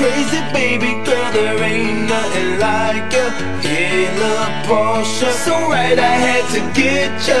Crazy baby girl, there ain't nothing like ya. Hella Porsche, so right I had to get ya.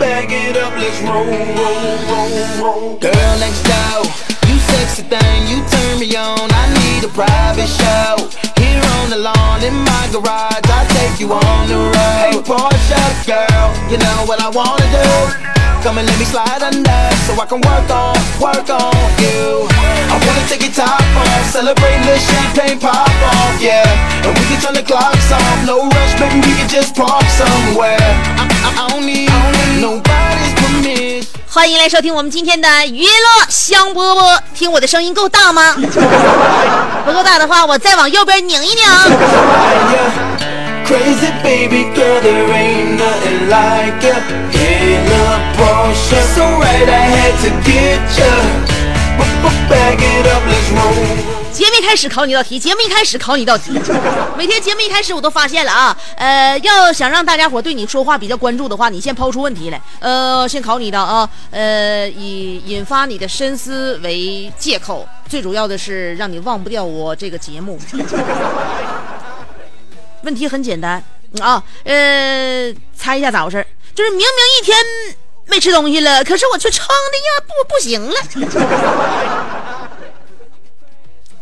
Bag it up, let's roll, roll, roll, roll. Girl next door, you sexy thing, you turn me on. I need a private show. Here on the lawn in my garage, I take you on the road. Hey Porsche girl, you know what I wanna do. Come and let me slide under so I can work on, work on you. I wanna take your top off, celebrate the champagne pop off, yeah. And we can turn the clocks off, no rush, baby, we can just park somewhere. I, I, I don't need nobody's permission. 欢迎来收听我们今天的娱乐香饽饽。听我的声音够大吗？不够大的话，我再往右边拧一拧。Crazy baby girl, there ain't nothing like ya. In a Porsche, so right I had to get ya. Bag it up, let's roll. 节目一开始考你一道题，节目一开始考你一道题。每天节目一开始我都发现了啊，呃，要想让大家伙对你说话比较关注的话，你先抛出问题来，呃，先考你一道啊，呃，以引发你的深思为借口，最主要的是让你忘不掉我这个节目。问题很简单啊，呃，猜一下咋回事？就是明明一天没吃东西了，可是我却撑的呀不不行了。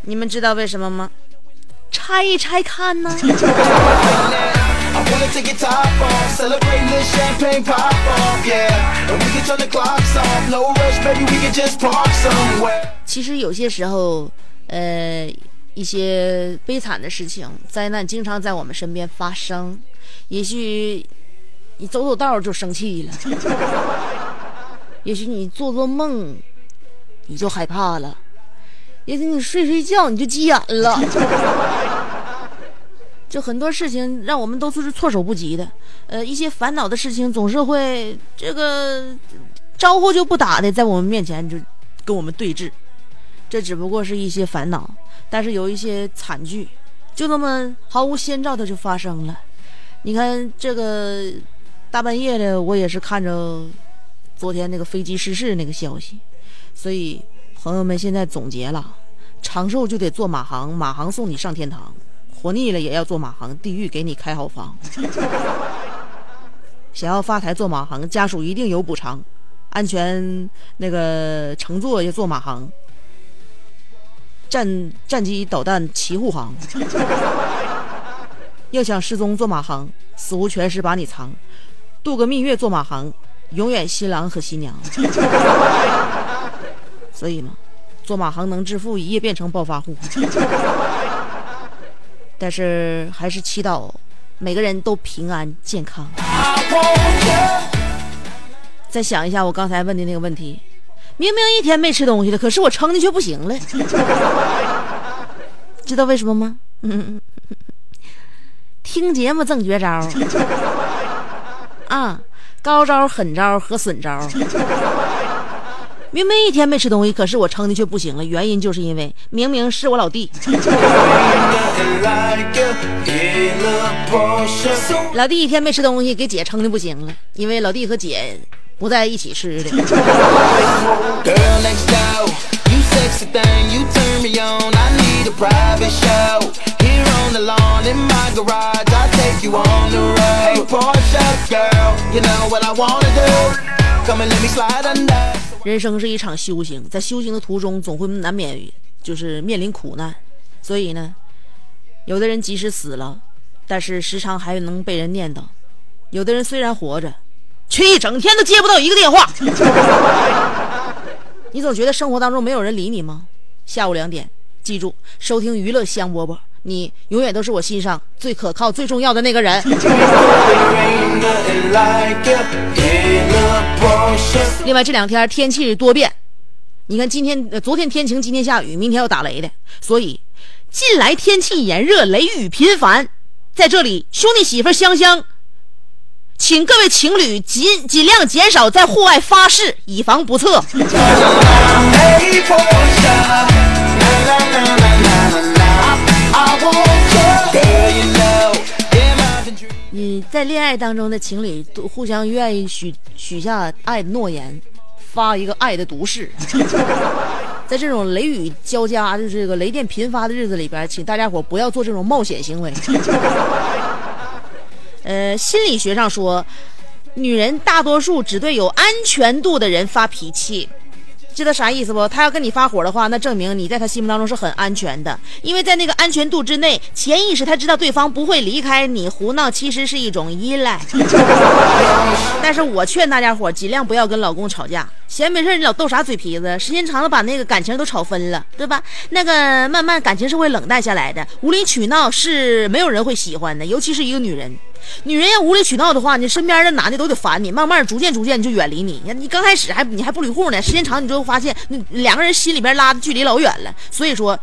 你们知道为什么吗？拆一拆看呢。其实有些时候，呃，一些悲惨的事情、灾难经常在我们身边发生。也许你走走道就生气了，也许你做做梦你就害怕了，也许你睡睡觉你就急眼了。就很多事情让我们都是措手不及的，呃，一些烦恼的事情总是会这个招呼就不打的在我们面前就跟我们对峙，这只不过是一些烦恼，但是有一些惨剧，就那么毫无先兆的就发生了。你看这个大半夜的，我也是看着昨天那个飞机失事那个消息，所以朋友们现在总结了，长寿就得坐马航，马航送你上天堂。活腻了也要坐马航，地狱给你开好房。想要发财坐马航，家属一定有补偿，安全那个乘坐也坐马航，战战机导弹齐护航。要想失踪坐马航，死无全尸把你藏，度个蜜月坐马航，永远新郎和新娘。所以嘛，坐马航能致富，一夜变成暴发户。但是还是祈祷每个人都平安健康。再想一下我刚才问的那个问题，明明一天没吃东西了，可是我撑的却不行了，知道为什么吗？听节目挣绝招啊，高招、狠招和损招。明明一天没吃东西，可是我撑的却不行了。原因就是因为明明是我老弟 老弟一天没吃东西，给姐撑的不行了。因为老弟和姐不在一起吃的。人生是一场修行，在修行的途中，总会难免就是面临苦难，所以呢，有的人即使死了，但是时常还能被人念叨；有的人虽然活着，却一整天都接不到一个电话。你总觉得生活当中没有人理你吗？下午两点，记住收听娱乐香饽饽，你永远都是我心上最可靠、最重要的那个人。另外这两天天气多变，你看今天、昨天天晴，今天下雨，明天要打雷的，所以近来天气炎热，雷雨频繁。在这里，兄弟媳妇香香，请各位情侣尽尽量减少在户外发誓，以防不测。你在恋爱当中的情侣都互相愿意许许下爱的诺言，发一个爱的毒誓。在这种雷雨交加的这个雷电频发的日子里边，请大家伙不要做这种冒险行为。呃，心理学上说，女人大多数只对有安全度的人发脾气。知道啥意思不？他要跟你发火的话，那证明你在他心目当中是很安全的，因为在那个安全度之内，潜意识他知道对方不会离开你，胡闹其实是一种依赖。但是我劝大家伙尽量不要跟老公吵架，闲没事你老斗啥嘴皮子，时间长了把那个感情都吵分了，对吧？那个慢慢感情是会冷淡下来的，无理取闹是没有人会喜欢的，尤其是一个女人。女人要无理取闹的话，你身边的男的都得烦你，慢慢逐渐逐渐就远离你。你你刚开始还你还不理户呢，时间长你就会发现，你两个人心里边拉的距离老远了。所以说，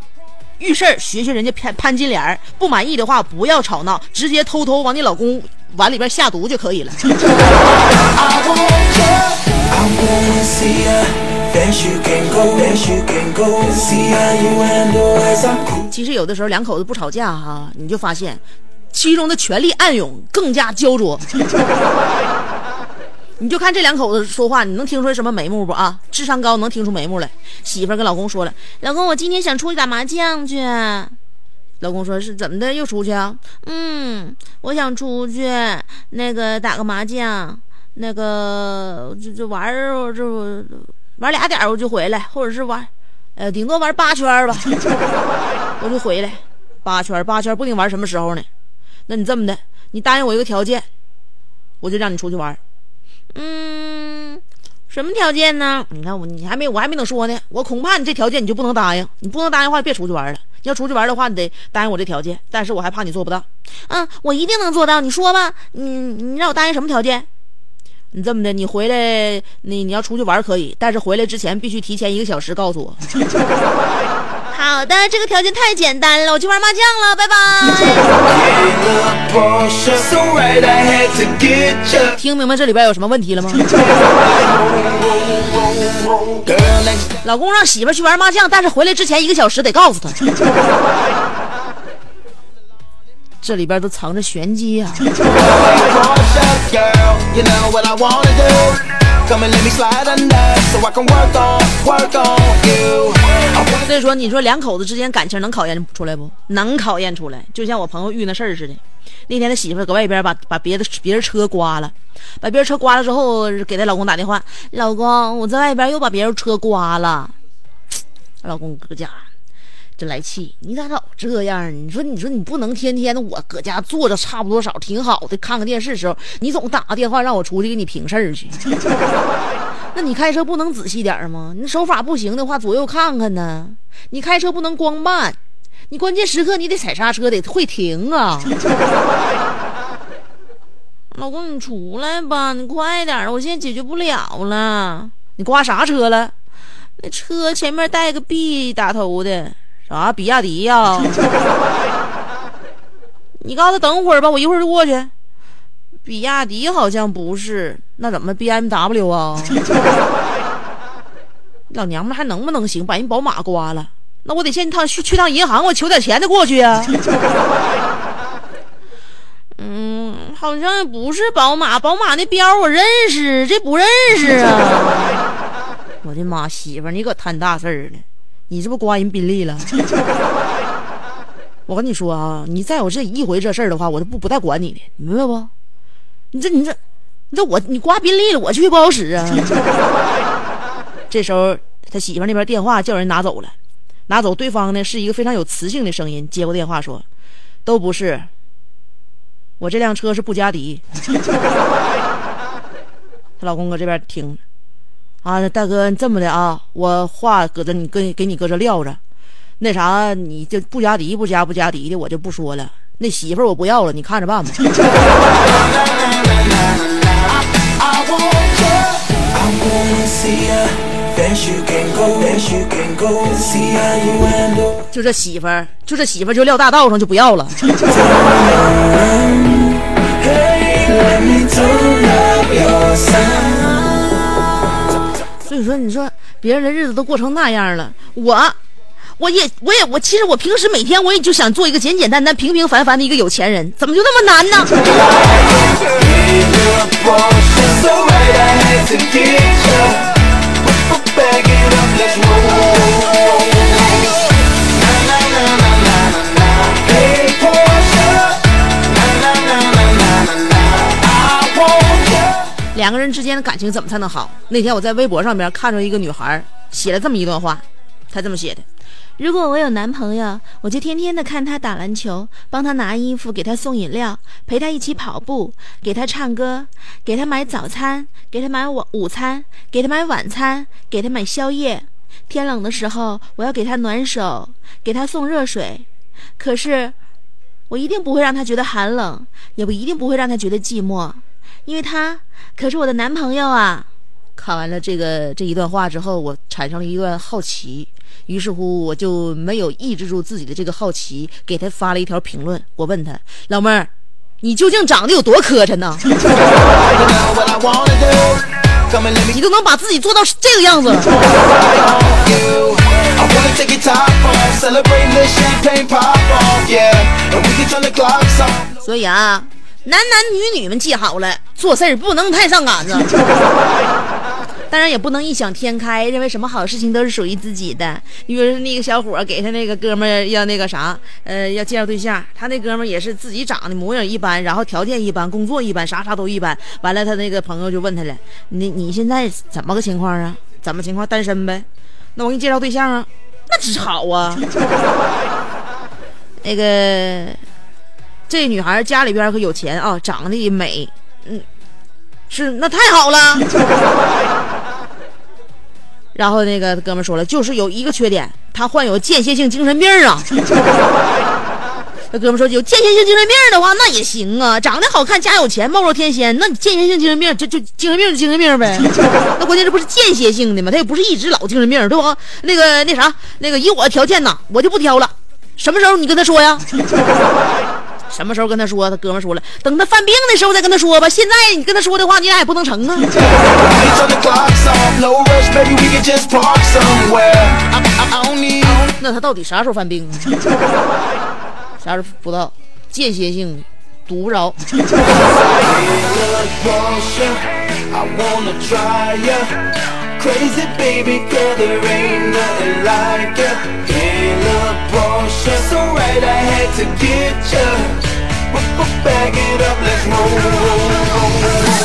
遇事儿学学人家潘潘金莲儿，不满意的话不要吵闹，直接偷偷往你老公碗里边下毒就可以了。其实有的时候两口子不吵架哈，你就发现其中的权力暗涌更加焦灼。你就看这两口子说话，你能听出来什么眉目不啊？智商高能听出眉目来。媳妇跟老公说了：“老公，我今天想出去打麻将去。”老公说：“是怎么的？又出去啊？”嗯，我想出去那个打个麻将，那个就就玩儿，就玩俩点我就回来，或者是玩，呃，顶多玩八圈吧，我就回来。八圈八圈不定玩什么时候呢？那你这么的，你答应我一个条件，我就让你出去玩。嗯，什么条件呢？你看我，你还没我还没等说呢，我恐怕你这条件你就不能答应，你不能答应的话，别出去玩了。你要出去玩的话，你得答应我这条件，但是我还怕你做不到。嗯，我一定能做到。你说吧，你你让我答应什么条件？你这么的，你回来，你你要出去玩可以，但是回来之前必须提前一个小时告诉我。好的，这个条件太简单了，我去玩麻将了，拜拜。听明白这里边有什么问题了吗.老公让媳妇去玩麻将，但是回来之前一个小时得告诉他。这里边都藏着玄机啊！Come and let me slide under so I can work on, work on you. in 所以说，你说两口子之间感情能考验出来不？能考验出来，就像我朋友遇那事儿似的。那天他媳妇搁外边把把别的别人车刮了，把别人车刮了之后，给她老公打电话：“老公，我在外边又把别人车刮了。”老公搁家真来气，你咋老这样？你说，你说你不能天天的我搁家坐着差不多少挺好的，看看电视时候，你总打个电话让我出去给你平事儿去。那你开车不能仔细点吗？你手法不行的话，左右看看呢。你开车不能光慢，你关键时刻你得踩刹车，得会停啊。老公，你出来吧，你快点，我现在解决不了了。你刮啥车了？那车前面带个 B 打头的，啥比亚迪呀、你告诉他等会儿吧，我一会儿就过去。比亚迪好像不是，那怎么 BMW 啊？老娘们还能不能行？把人宝马刮了，那我得先趟去去趟银行，我取点钱再过去呀、嗯，好像不是宝马，宝马那标我认识，这不认识啊！我的妈，媳妇儿，你可摊大事儿了！你这不刮人宾利了？我跟你说啊，你再有这一回这事儿的话，我都不不带管你的，你明白不？你这你这你这我你刮宾利了，我去不好使啊。这时候他媳妇那边电话叫人拿走了，拿走对方呢是一个非常有磁性的声音，接过电话说，都不是，我这辆车是布加迪。她老公搁这边听，啊，大哥这么的啊，我话搁这你跟给你搁这撂着，那啥你就布加迪不加布加迪的我就不说了，那媳妇儿我不要了，你看着办吧。就这媳妇儿，就这媳妇儿就撂大道上就不要了。所以说，你说别人的日子都过成那样了，我，我也，我也，我其实我平时每天我也就想做一个简简单单、平平凡凡的一个有钱人，怎么就那么难呢？人之间的感情怎么才能好？那天我在微博上边看着一个女孩写了这么一段话，她这么写的：如果我有男朋友，我就天天的看他打篮球，帮他拿衣服，给他送饮料，陪他一起跑步，给他唱歌，给他买早餐，给他买晚午餐，给他买晚餐，给他买宵夜。天冷的时候，我要给他暖手，给他送热水。可是，我一定不会让他觉得寒冷，也不一定不会让他觉得寂寞。因为他可是我的男朋友啊看完了这个这一段话之后我产生了一段好奇。于是乎我就没有抑制住自己的这个好奇给他发了一条评论我问他老妹儿你究竟长得有多磕碜呢？你都能把自己做到这个样子。了所以啊男男女女们记好了，做事儿不能太上杆子。当然也不能异想天开，认为什么好事情都是属于自己的。你比如说那个小伙儿给他那个哥们儿要那个啥，呃，要介绍对象，他那哥们儿也是自己长得模样一般，然后条件一般，工作一般，啥啥都一般。完了，他那个朋友就问他了：“你你现在怎么个情况啊？怎么情况？单身呗？那我给你介绍对象啊，那只好啊。那个这女孩家里边可有钱啊，长得美，嗯，是那太好了。然后那个哥们说了，就是有一个缺点，他患有间歇性精神病啊。那哥们说有间歇性精神病的话，那也行啊，长得好看，家有钱，貌若天仙，那你间歇性精神病就就精神病就精神病呗。那关键这不是间歇性的吗？他也不是一直老精神病，对吧？那个那啥，那个以我的条件呐，我就不挑了。什么时候你跟他说呀？什么时候跟他说？他哥们说了，等他犯病的时候再跟他说吧。现在你跟他说的话，你俩也不能成啊。Baby. 那他到底啥时候犯病啊？啥时候不知道？间歇性，堵不着。So right, I had to get ya. But, but back it up, let's roll. roll, roll.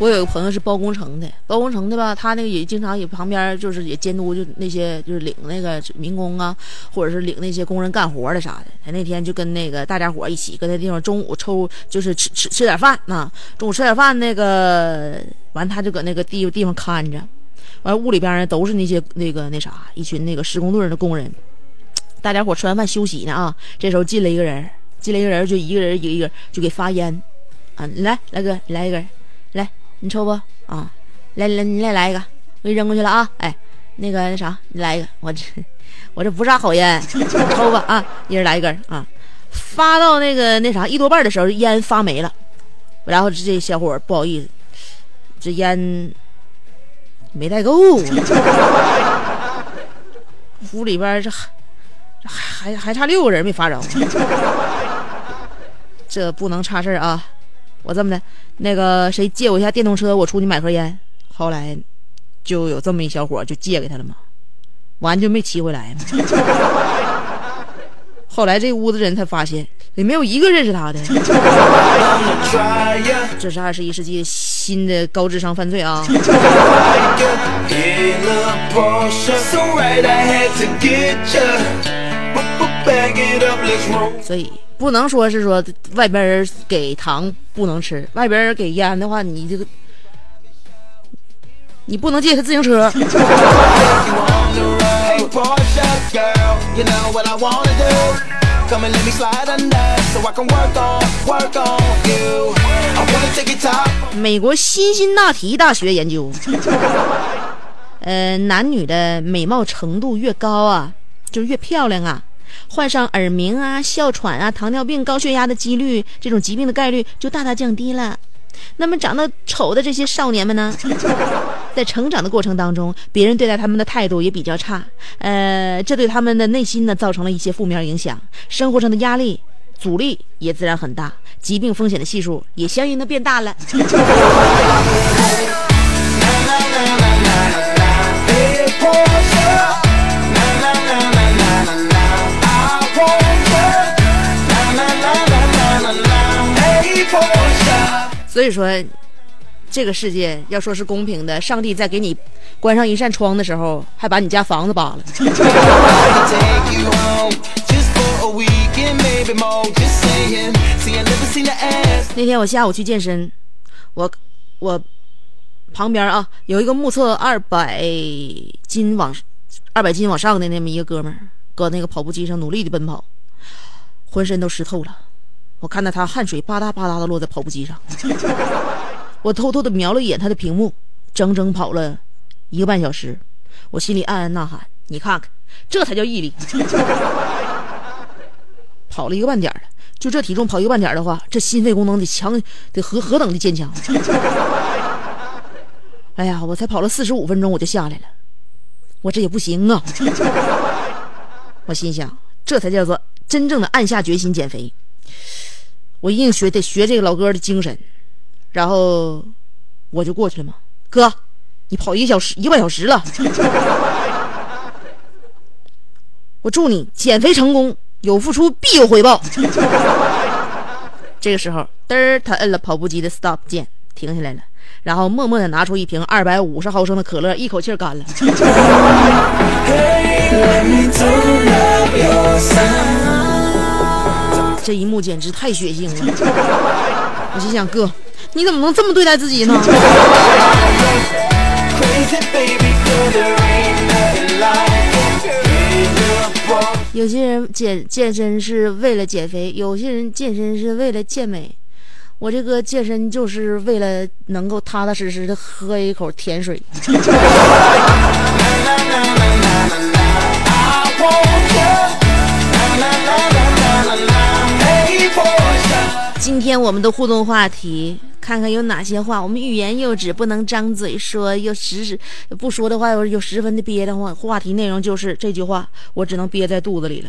我有个朋友是包工程的，包工程的吧，他那个也经常也旁边就是也监督，就那些就是领那个民工啊，或者是领那些工人干活的啥的。他那天就跟那个大家伙一起跟那地方中午抽，就是吃吃吃点饭啊，中午吃点饭那个完他就搁那个地地方看着，完屋里边呢都是那些那个那啥一群那个施工队的工人，大家伙吃完饭休息呢啊，这时候进来一个人，进来一个人就一个人一个一个就给发烟，啊，来来哥，你来一根，你抽不啊？来来你来来一个，我给你扔过去了啊！哎，那个那啥，你来一个，我这我这不是啥好烟，抽吧啊！一人来一根啊！发到那个那啥一多半的时候，烟发没了，然后这小伙不好意思，这烟没带够，屋里边这还还还差六个人没发着，这不能差事啊！我这么的，那个谁借我一下电动车，我出去买盒烟。后来就有这么一小伙就借给他了嘛，完就没骑回来嘛。后来这屋子人才发现，也没有一个认识他的。这是二十一世纪新的高智商犯罪啊！所以不能说是说外边人给糖不能吃外边人给烟的话你这个你不能借他自行车。美国辛辛那提大学研究。呃男女的美貌程度越高啊就越漂亮啊。患上耳鸣啊、哮喘啊、糖尿病、高血压的几率，这种疾病的概率就大大降低了。那么长得丑的这些少年们呢，在成长的过程当中，别人对待他们的态度也比较差，呃，这对他们的内心呢造成了一些负面影响，生活上的压力、阻力也自然很大，疾病风险的系数也相应的变大了。所以说，这个世界要说是公平的，上帝在给你关上一扇窗的时候，还把你家房子扒了。那天我下午去健身，我我旁边啊有一个目测二百斤往二百斤往上的那么一个哥们儿，搁那个跑步机上努力的奔跑，浑身都湿透了。我看到他汗水吧嗒吧嗒的落在跑步机上，我偷偷的瞄了一眼他的屏幕，整整跑了一个半小时，我心里暗暗呐喊：你看看，这才叫毅力！跑了一个半点了，就这体重跑一个半点的话，这心肺功能得强，得何何等的坚强！哎呀，我才跑了四十五分钟我就下来了，我这也不行啊！我心想，这才叫做真正的暗下决心减肥。我一定学得学这个老哥的精神，然后我就过去了嘛。哥，你跑一个小时一个半小时了，我祝你减肥成功，有付出必有回报。这个时候，嘚儿，他摁了跑步机的 stop 键，停下来了，然后默默的拿出一瓶二百五十毫升的可乐，一口气干了。这一幕简直太血腥了。我心想，哥，你怎么能这么对待自己呢？有些人健健身是为了减肥，有些人健身是为了健美。我这个健身就是为了能够踏踏实实的喝一口甜水。今天我们的互动话题，看看有哪些话我们欲言又止，不能张嘴说，又时时不说的话又又十分的憋得慌。话题内容就是这句话，我只能憋在肚子里了。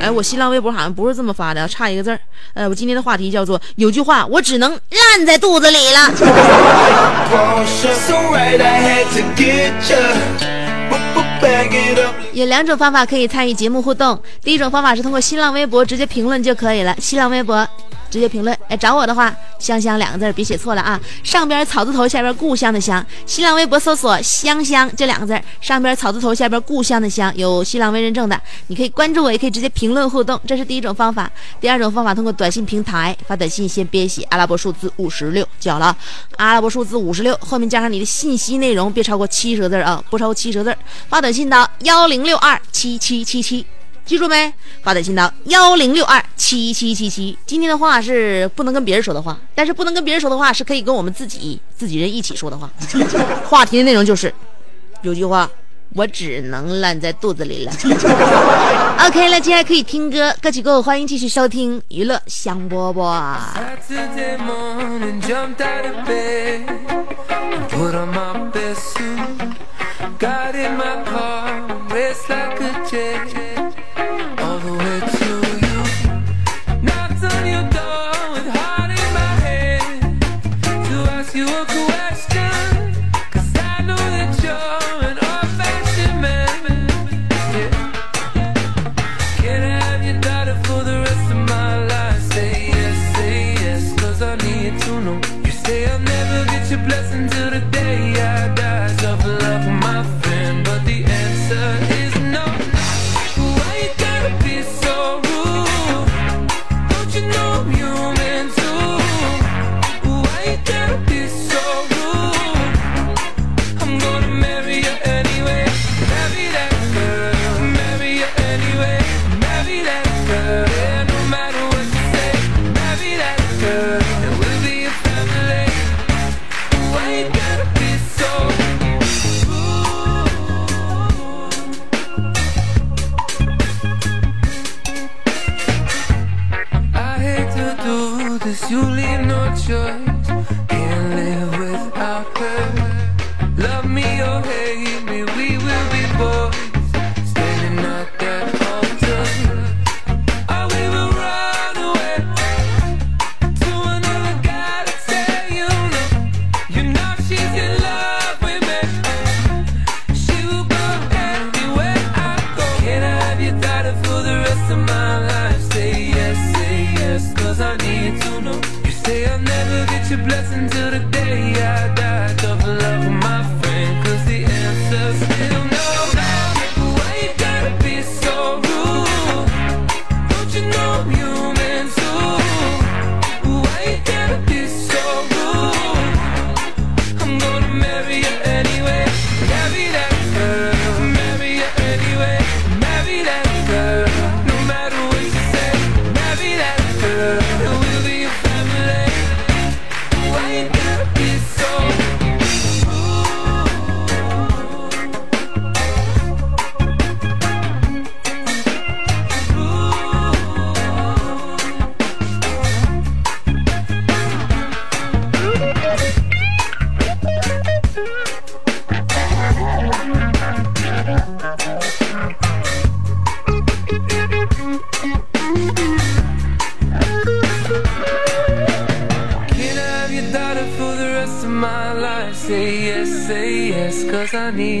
哎，我新浪微博好像不是这么发的，差一个字儿。呃，我今天的话题叫做有句话我只能烂在肚子里了。有两种方法可以参与节目互动，第一种方法是通过新浪微博直接评论就可以了。新浪微博直接评论，哎，找我的话，香香两个字别写错了啊，上边草字头，下边故乡的乡。新浪微博搜索“香香”这两个字，上边草字头，下边故乡的乡，有新浪微认证的，你可以关注我，也可以直接评论互动，这是第一种方法。第二种方法，通过短信平台发短信，先编写阿拉伯数字五十六，记好了，阿拉伯数字五十六后面加上你的信息内容，别超过七十个字啊，不超过七十个字。发短信到幺零六二七七七七。记住没？发短信到幺零六二七七七七。今天的话是不能跟别人说的话，但是不能跟别人说的话是可以跟我们自己自己人一起说的话。话题的内容就是，有句话我只能烂在肚子里了。OK 了，接下来可以听歌，歌曲过后欢迎继续收听娱乐香饽饽。Got in my palm, it's like a jet.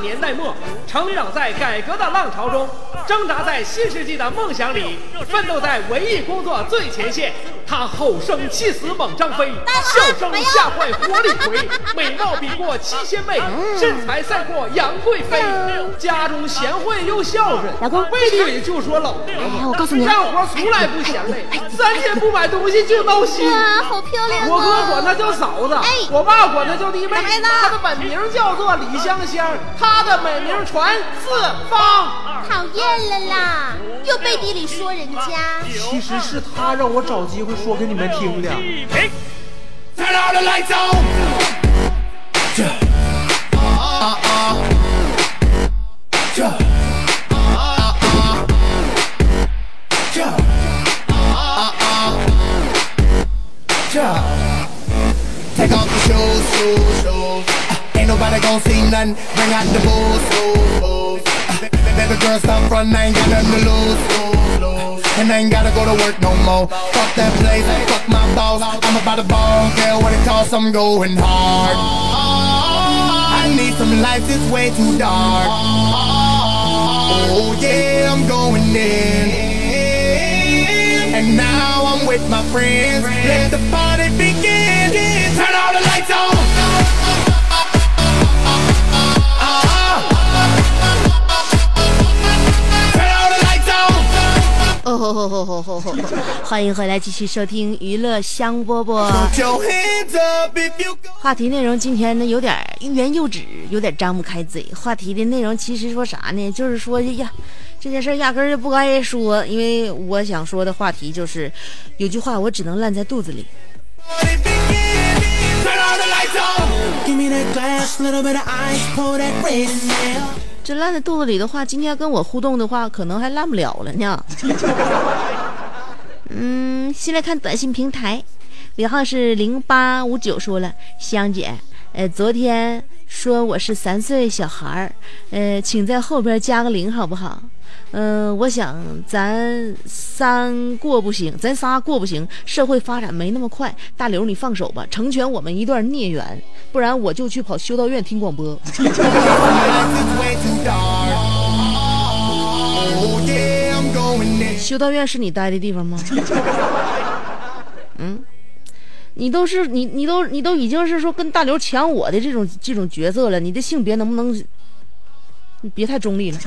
年代末，成长在改革的浪潮中，挣扎在新世纪的梦想里，奋斗在文艺工作最前线。他吼声气死猛张飞，笑声吓坏活李逵，美貌比过七仙妹，身材赛过杨贵妃。家中贤惠又孝顺，老公背地里就说老婆。哎我告诉你干活从来不嫌累，三天不买东西就闹心。哇，好漂亮我哥管她叫嫂子，哎我爸管她叫弟妹。她的本名叫做李香香，她的美名传四方。讨厌了啦，又背地里说人家。其实是他让我找机会说给你们听的。Turn all the lights on. Yeah. Uh, uh. Yeah. Uh, uh. Yeah. Uh, uh. Yeah. Take off the shoes, shoes, shoes. Uh, ain't nobody gon' see nothing. Bring out the booze, booze, booze. Uh, baby girls stop running. I ain't got nothing to lose. And I ain't gotta go to work no more. Fuck that place, fuck my boss. I'm about to ball, girl. What it costs, I'm going hard. I need some lights, it's way too dark. Oh yeah, I'm going in. And now I'm with my friends. Let the party begin. Turn all the lights on. 吼吼吼吼吼吼！欢迎回来，继续收听娱乐香饽饽。话题内容今天呢有点欲言又止，有点张不开嘴。话题的内容其实说啥呢？就是说呀，这件事压根儿就不该说，因为我想说的话题就是，有句话我只能烂在肚子里。这烂在肚子里的话，今天跟我互动的话，可能还烂不了了呢。嗯，先来看短信平台，尾号是零八五九，说了，香姐，呃，昨天说我是三岁小孩儿，呃，请在后边加个零好不好？嗯、我想咱三过不行，咱仨过不行，社会发展没那么快。大刘，你放手吧，成全我们一段孽缘，不然我就去跑修道院听广播。修道院是你待的地方吗？嗯，你都是你你都你都已经是说跟大刘抢我的这种这种角色了，你的性别能不能你别太中立了？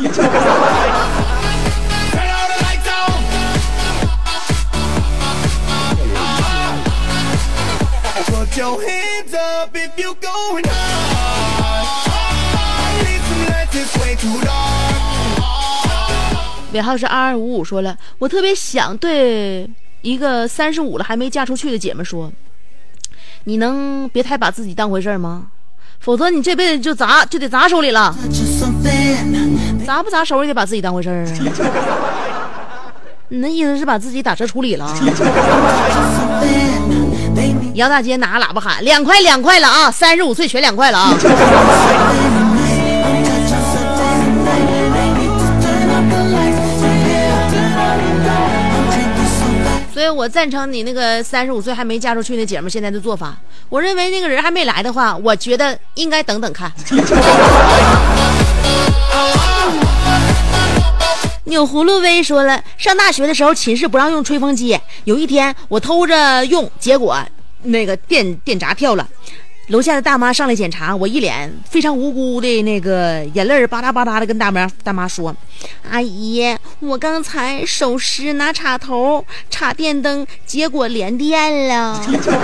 尾号是二二五五，说了，我特别想对一个三十五了还没嫁出去的姐们说，你能别太把自己当回事儿吗？否则你这辈子就砸就得砸手里了，砸不砸手里得把自己当回事儿啊？你那意思是把自己打折处理了？杨大姐拿喇叭喊两块两块了啊！三十五岁全两块了啊！我赞成你那个三十五岁还没嫁出去那姐们现在的做法。我认为那个人还没来的话，我觉得应该等等看。钮葫芦威说了，上大学的时候寝室不让用吹风机，有一天我偷着用，结果那个电电闸跳了。楼下的大妈上来检查，我一脸非常无辜的那个眼泪儿吧嗒吧嗒的跟大妈大妈说：“阿姨，我刚才手湿拿插头插电灯，结果连电了，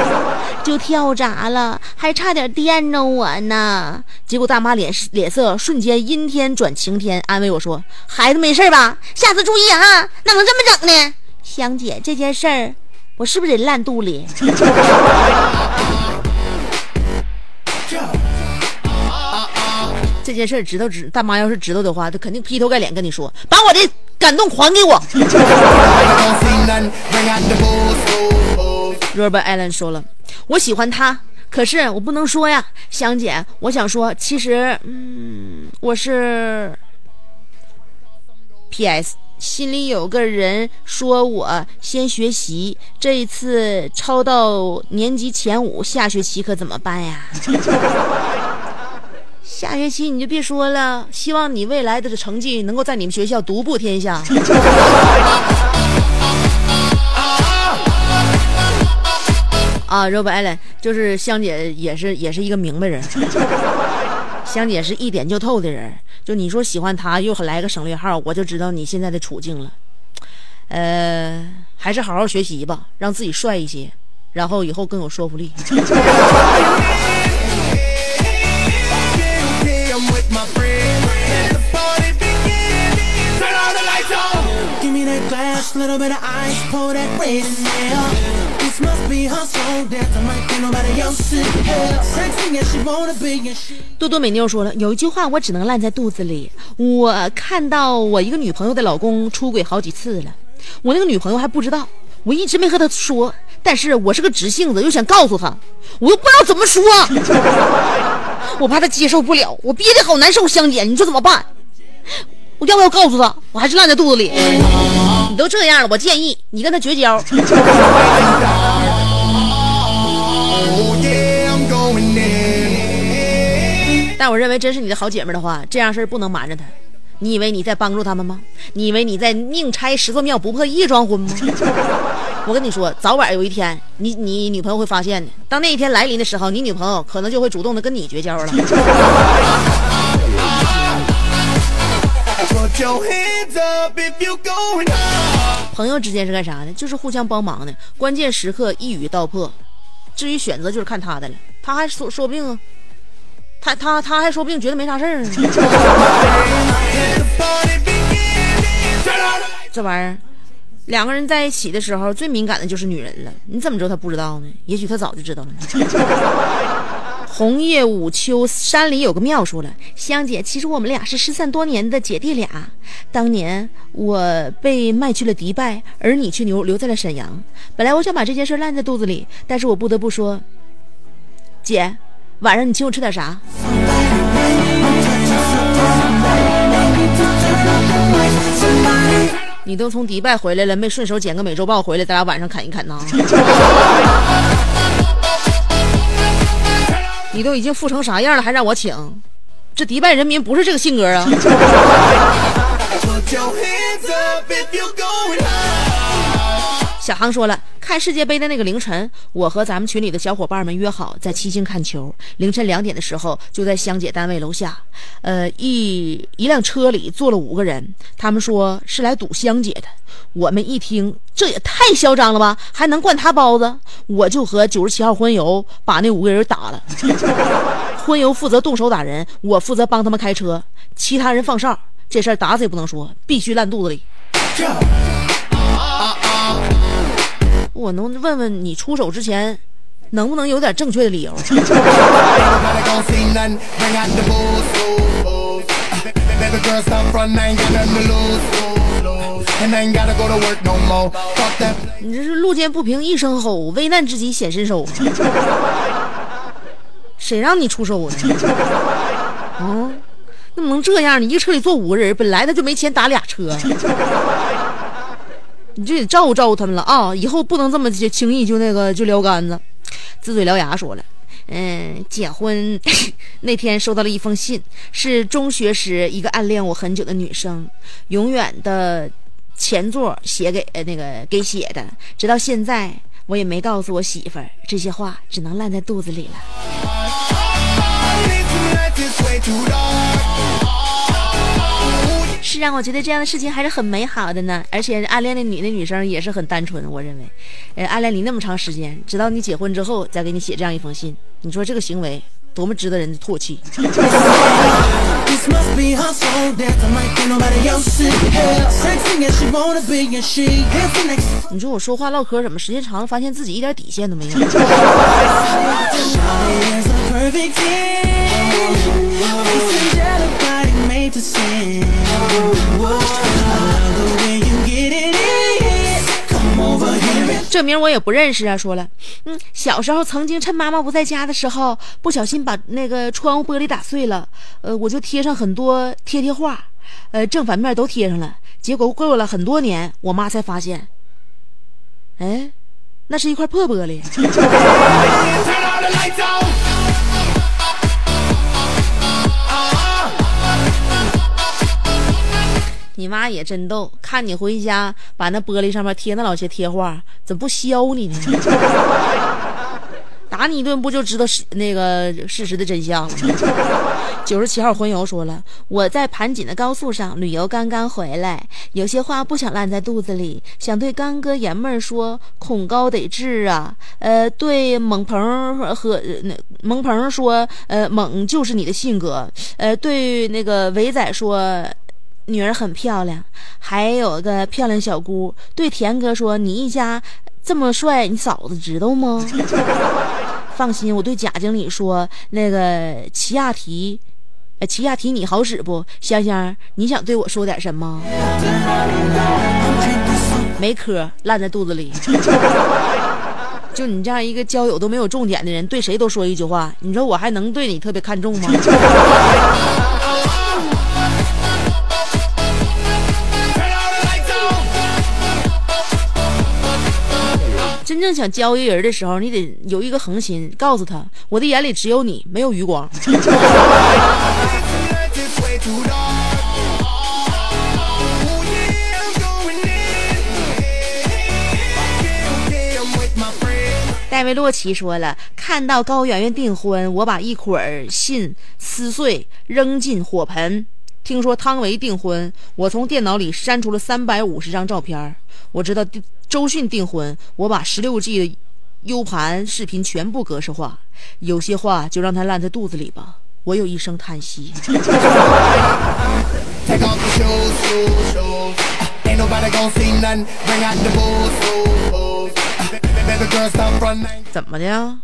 就跳闸了，还差点电着我呢。”结果大妈脸脸色瞬间阴天转晴天，安慰我说：“孩子没事吧？下次注意哈，哪能这么整呢？”香姐，这件事儿我是不是得烂肚里？这件事知道知大妈要是知道的话，她肯定劈头盖脸跟你说，把我的感动还给我。Robert Allen 说了，我喜欢他，可是我不能说呀，香姐，我想说，其实，嗯，我是 P.S. 心里有个人说我先学习，这一次抄到年级前五，下学期可怎么办呀？下学期你就别说了，希望你未来的成绩能够在你们学校独步天下。啊，Robert Allen 就是香姐，也是也是一个明白人。香姐是一点就透的人，就你说喜欢他，又来个省略号，我就知道你现在的处境了。呃，还是好好学习吧，让自己帅一些，然后以后更有说服力。多多美妞说了，有一句话我只能烂在肚子里。我看到我一个女朋友的老公出轨好几次了，我那个女朋友还不知道，我一直没和她说。但是我是个直性子，又想告诉她，我又不知道怎么说，我怕她接受不了，我憋得好难受。香姐，你说怎么办？要不要告诉他？我还是烂在肚子里。你都这样了，我建议你跟他绝交。但我认为，真是你的好姐妹的话，这样事儿不能瞒着她。你以为你在帮助他们吗？你以为你在宁拆十座庙，不破一桩婚吗？我跟你说，早晚有一天，你你女朋友会发现的。当那一天来临的时候，你女朋友可能就会主动的跟你绝交了。朋友之间是干啥的？就是互相帮忙的，关键时刻一语道破。至于选择，就是看他的了。他还说说不定，他他他还说不定觉得没啥事儿呢。这玩意儿，两个人在一起的时候，最敏感的就是女人了。你怎么知道他不知道呢？也许他早就知道了。红叶午秋，山里有个庙。说了，香姐，其实我们俩是失散多年的姐弟俩。当年我被卖去了迪拜，而你却留留在了沈阳。本来我想把这件事烂在肚子里，但是我不得不说，姐，晚上你请我吃点啥？你都从迪拜回来了，没顺手捡个美洲豹回来，咱俩晚上啃一啃呢？你都已经富成啥样了，还让我请？这迪拜人民不是这个性格啊！小航说了，看世界杯的那个凌晨，我和咱们群里的小伙伴们约好在七星看球。凌晨两点的时候，就在香姐单位楼下，呃，一一辆车里坐了五个人，他们说是来堵香姐的。我们一听，这也太嚣张了吧，还能灌他包子？我就和九十七号荤油把那五个人打了。荤油负责动手打人，我负责帮他们开车，其他人放哨。这事儿打死也不能说，必须烂肚子里。我能问问你出手之前，能不能有点正确的理由？你这是路见不平一声吼，危难之际显身手。谁让你出手呢？啊，那么能这样？你一个车里坐五个人，本来他就没钱打俩车。你就得照顾照顾他们了啊！以后不能这么就轻易就那个就撩杆子，呲嘴獠牙说了。嗯，结婚 那天收到了一封信，是中学时一个暗恋我很久的女生，永远的前座写给那个给写的，直到现在我也没告诉我媳妇儿，这些话只能烂在肚子里了。是啊我觉得这样的事情还是很美好的呢，而且暗恋的女的女生也是很单纯，我认为，呃，暗恋你那么长时间，直到你结婚之后再给你写这样一封信，你说这个行为多么值得人的唾弃？你说我说话唠嗑怎么时间长了，发现自己一点底线都没有？这名我也不认识啊！说了，嗯，小时候曾经趁妈妈不在家的时候，不小心把那个窗户玻璃打碎了，呃，我就贴上很多贴贴画，呃，正反面都贴上了。结果过了很多年，我妈才发现，哎，那是一块破玻璃。你妈也真逗，看你回家把那玻璃上面贴那老些贴画，怎么不削你呢？打你一顿不就知道事那个事实的真相了？九十七号荤油说了，我在盘锦的高速上旅游，刚刚回来，有些话不想烂在肚子里，想对刚哥爷们儿说，恐高得治啊。呃，对猛鹏和那猛鹏说，呃，猛就是你的性格。呃，对那个伟仔说。女儿很漂亮，还有个漂亮小姑。对田哥说：“你一家这么帅，你嫂子知道吗？” 放心，我对贾经理说：“那个齐亚提，呃，齐亚提你好使不？香香，你想对我说点什么？”没嗑，烂在肚子里。就你这样一个交友都没有重点的人，对谁都说一句话，你说我还能对你特别看重吗？真正想交一个人的时候，你得有一个恒心，告诉他，我的眼里只有你，没有余光。戴维洛奇说了，看到高圆圆订婚，我把一捆信撕碎扔进火盆。听说汤唯订婚，我从电脑里删除了三百五十张照片。我知道周迅订婚，我把十六 G 的 U 盘视频全部格式化。有些话就让它烂在肚子里吧。我有一声叹息。怎么的？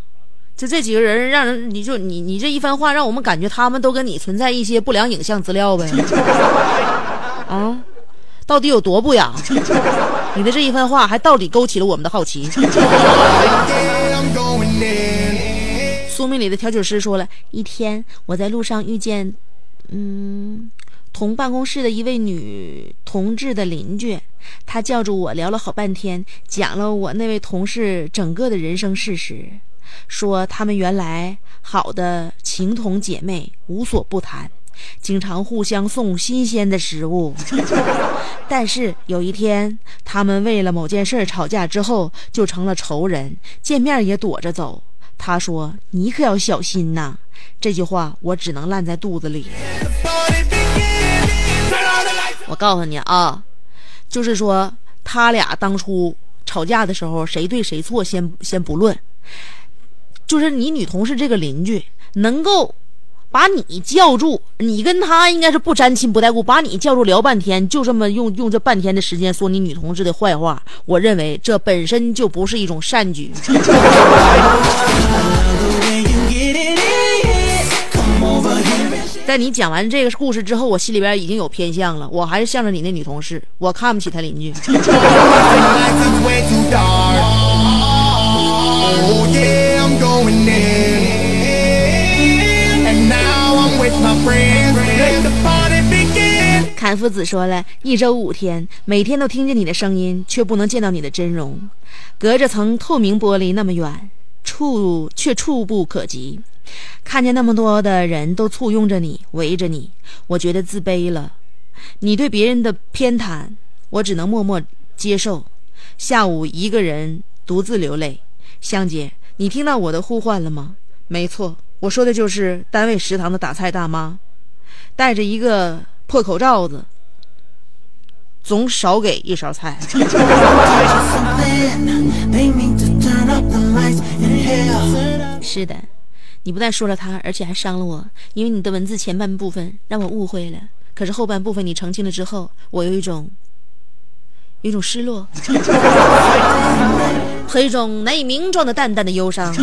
就这几个人，让人你就你你这一番话，让我们感觉他们都跟你存在一些不良影像资料呗。啊，到底有多不雅？你的这一番话还到底勾起了我们的好奇。苏明里的调酒师说了一天，我在路上遇见，嗯，同办公室的一位女同志的邻居，她叫住我聊了好半天，讲了我那位同事整个的人生事实，说他们原来好的情同姐妹，无所不谈，经常互相送新鲜的食物。但是有一天，他们为了某件事吵架之后，就成了仇人，见面也躲着走。他说：“你可要小心呐！”这句话我只能烂在肚子里。我告诉你啊，就是说他俩当初吵架的时候，谁对谁错先先不论，就是你女同事这个邻居能够把你叫住，你跟他应该是不沾亲不带故，把你叫住聊半天，就这么用用这半天的时间说你女同事的坏话，我认为这本身就不是一种善举。在你讲完这个故事之后，我心里边已经有偏向了，我还是向着你那女同事，我看不起她邻居。坎夫子说了一周五天，每天都听见你的声音，却不能见到你的真容，隔着层透明玻璃那么远，触却触不可及。看见那么多的人都簇拥着你，围着你，我觉得自卑了。你对别人的偏袒，我只能默默接受。下午一个人独自流泪。香姐，你听到我的呼唤了吗？没错，我说的就是单位食堂的打菜大妈，戴着一个破口罩子，总少给一勺菜。是的。你不但说了他，而且还伤了我，因为你的文字前半部分让我误会了，可是后半部分你澄清了之后，我有一种，有一种失落，和一种难以名状的淡淡的忧伤。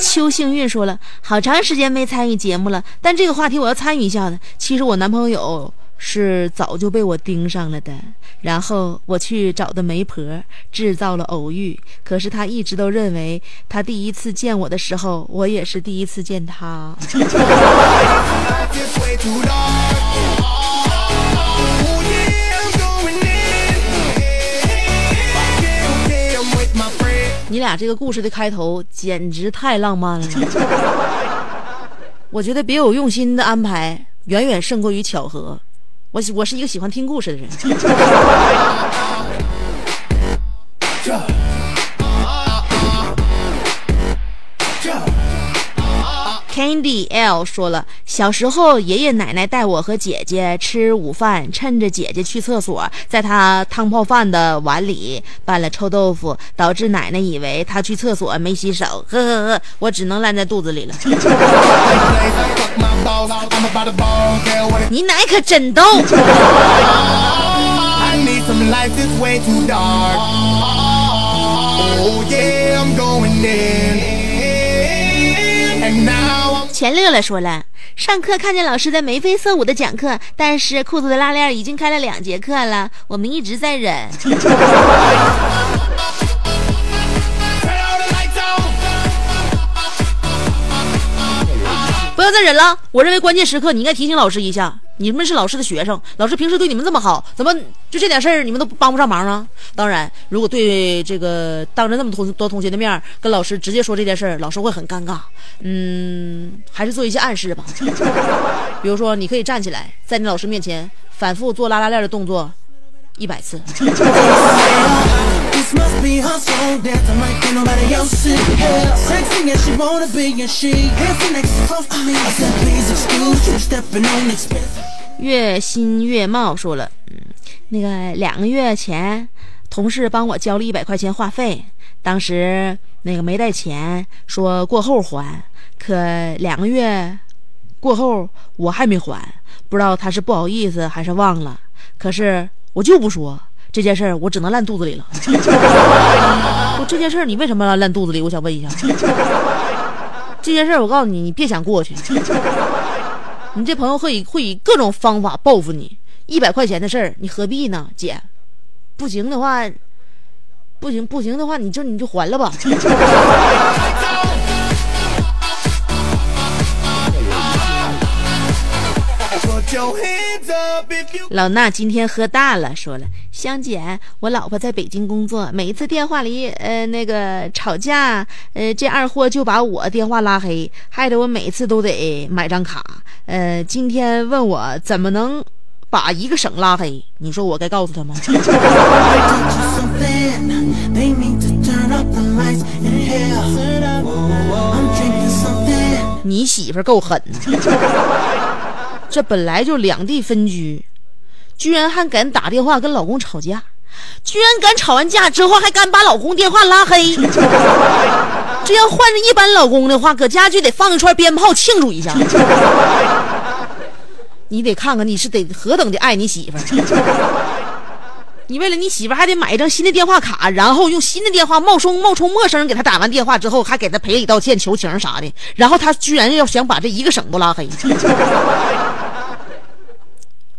邱幸运说了，好长时间没参与节目了，但这个话题我要参与一下的。其实我男朋友。是早就被我盯上了的，然后我去找的媒婆，制造了偶遇。可是他一直都认为，他第一次见我的时候，我也是第一次见他。你俩这个故事的开头简直太浪漫了，我觉得别有用心的安排远远胜过于巧合。我我是一个喜欢听故事的人。Candy L 说了，小时候爷爷奶奶带我和姐姐吃午饭，趁着姐姐去厕所，在她汤泡饭的碗里拌了臭豆腐，导致奶奶以为她去厕所没洗手，呵呵呵，我只能烂在肚子里了。你奶可真逗。钱乐乐说了，上课看见老师在眉飞色舞的讲课，但是裤子的拉链已经开了两节课了，我们一直在忍。不要再忍了！我认为关键时刻你应该提醒老师一下，你们是老师的学生，老师平时对你们这么好，怎么就这点事儿你们都帮不上忙啊？当然，如果对这个当着那么多多同学的面跟老师直接说这件事儿，老师会很尴尬。嗯，还是做一些暗示吧，比如说你可以站起来，在你老师面前反复做拉拉链的动作一百次。月新月貌说了，嗯，那个两个月前，同事帮我交了一百块钱话费，当时那个没带钱，说过后还，可两个月过后我还没还。不不知道他是不好意思还是忘了，可是我就不说这件事儿，我只能烂肚子里了。我这件事儿你为什么要烂肚子里？我想问一下。这件事儿我告诉你，你别想过去。你这朋友会以会以各种方法报复你，一百块钱的事儿你何必呢，姐？不行的话，不行不行的话，你就你就还了吧。老衲今天喝大了，说了，香姐，我老婆在北京工作，每一次电话里呃那个吵架，呃这二货就把我电话拉黑，害得我每次都得买张卡。呃，今天问我怎么能把一个省拉黑，你说我该告诉他吗？你媳妇够狠，这本来就两地分居，居然还敢打电话跟老公吵架，居然敢吵完架之后还敢把老公电话拉黑。这要换着一般老公的话，搁家就得放一串鞭炮庆祝一下。你得看看你是得何等的爱你媳妇儿。你为了你媳妇还得买一张新的电话卡，然后用新的电话冒充冒充陌生人给他打完电话之后，还给他赔礼道歉、求情啥的，然后他居然要想把这一个省都拉黑。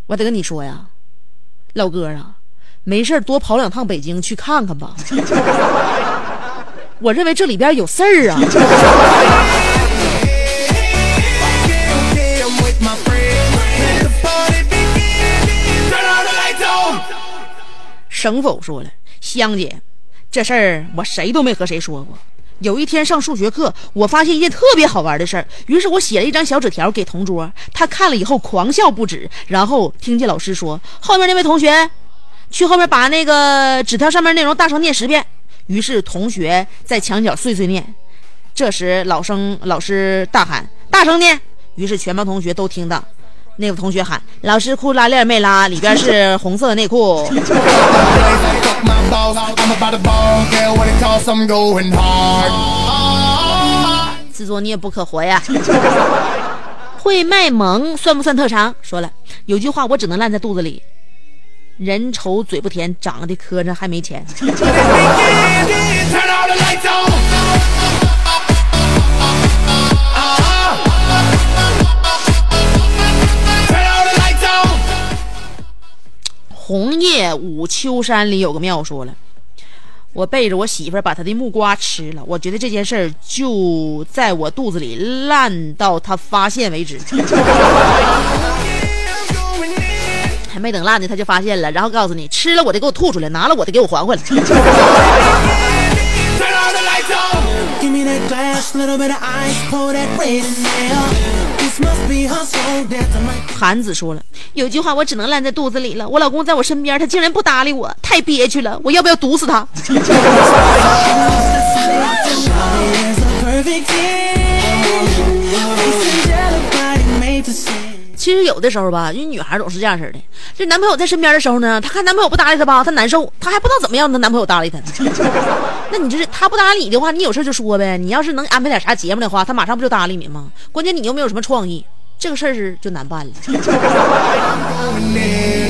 我得跟你说呀，老哥啊，没事多跑两趟北京去看看吧。我认为这里边有事儿啊。省否说了，香姐，这事儿我谁都没和谁说过。有一天上数学课，我发现一件特别好玩的事儿，于是我写了一张小纸条给同桌，他看了以后狂笑不止。然后听见老师说：“后面那位同学，去后面把那个纸条上面内容大声念十遍。”于是同学在墙角碎碎念。这时老生老师大喊：“大声念！”于是全班同学都听到。那个同学喊：“老师裤拉链没拉，里边是红色的内裤。”自作孽不可活呀！会卖萌算不算特长？说了，有句话我只能烂在肚子里：人丑嘴不甜，长得磕碜还没钱。红叶五秋山里有个庙，说了，我背着我媳妇儿把她的木瓜吃了。我觉得这件事儿就在我肚子里烂到她发现为止。还没等烂呢，他就发现了，然后告诉你，吃了我的给我吐出来，拿了我的给我还回来。韩子说了，有句话我只能烂在肚子里了。我老公在我身边，他竟然不搭理我，太憋屈了。我要不要毒死他？其实有的时候吧，因为女孩总是这样式的，这男朋友在身边的时候呢，她看男朋友不搭理她吧，她难受，她还不知道怎么样她男朋友搭理她。那你就是她不搭理你的话，你有事就说呗。你要是能安排点啥节目的话，她马上不就搭理你吗？关键你又没有什么创意，这个事儿是就难办了。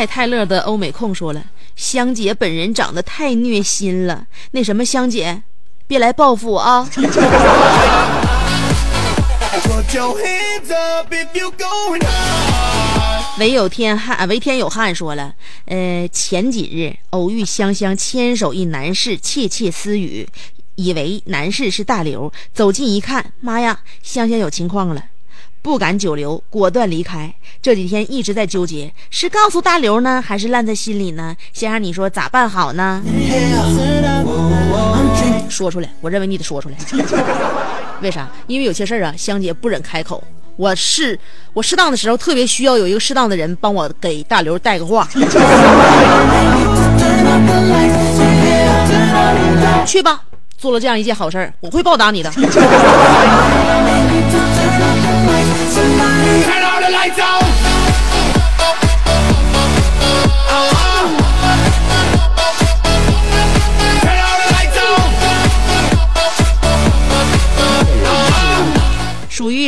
爱泰勒的欧美控说了。香姐本人长得太虐心了，那什么，香姐，别来报复我啊！唯有天汉，唯天有汉说了，呃，前几日偶遇香香牵手一男士窃窃私语，以为男士是大刘，走近一看，妈呀，香香有情况了。不敢久留，果断离开。这几天一直在纠结，是告诉大刘呢，还是烂在心里呢？先生，你说咋办好呢？说出来，我认为你得说出来。为啥？因为有些事儿啊，香姐不忍开口。我是我适当的时候特别需要有一个适当的人帮我给大刘带个话。去吧，做了这样一件好事儿，我会报答你的。Turn all the lights out.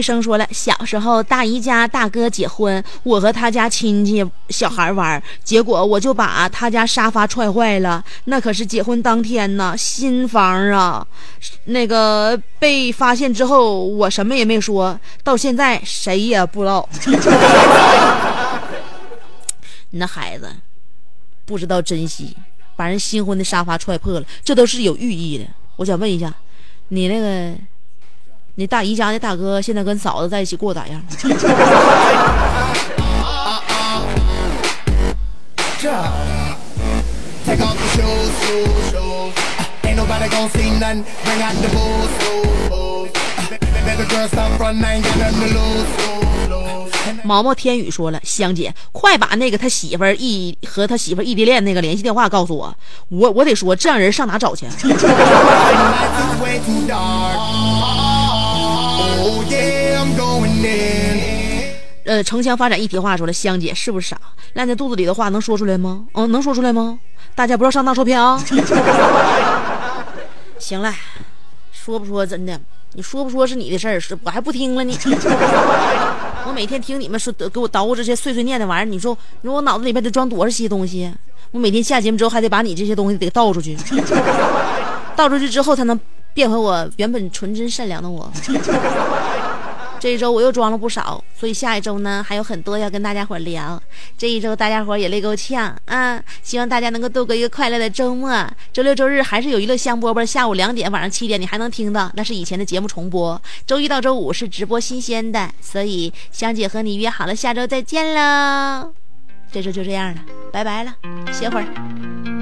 生说了，小时候大姨家大哥结婚，我和他家亲戚小孩玩，结果我就把他家沙发踹坏了。那可是结婚当天呢，新房啊，那个被发现之后，我什么也没说，到现在谁也不知道。你 那孩子不知道珍惜，把人新婚的沙发踹破了，这都是有寓意的。我想问一下，你那个。你大姨家那大哥现在跟嫂子在一起过咋样？毛毛天宇说了，香姐，快把那个他媳妇儿异和他媳妇儿异地恋那个联系电话告诉我，我我得说，这样人上哪找去？呃，城乡发展一体化说了，香姐是不是傻？烂在肚子里的话能说出来吗？嗯，能说出来吗？大家不要上当受骗啊！行了，说不说真的？你说不说是你的事儿，是我还不听了呢。我每天听你们说，给我叨这些碎碎念的玩意儿，你说，你说我脑子里边得装多少些东西？我每天下节目之后还得把你这些东西得倒出去，倒出去之后才能变回我原本纯真善良的我。这一周我又装了不少，所以下一周呢还有很多要跟大家伙聊。这一周大家伙也累够呛啊！希望大家能够度过一个快乐的周末。周六周日还是有娱乐香饽饽，下午两点、晚上七点你还能听到，那是以前的节目重播。周一到周五是直播新鲜的，所以香姐和你约好了下周再见喽。这周就这样了，拜拜了，歇会儿。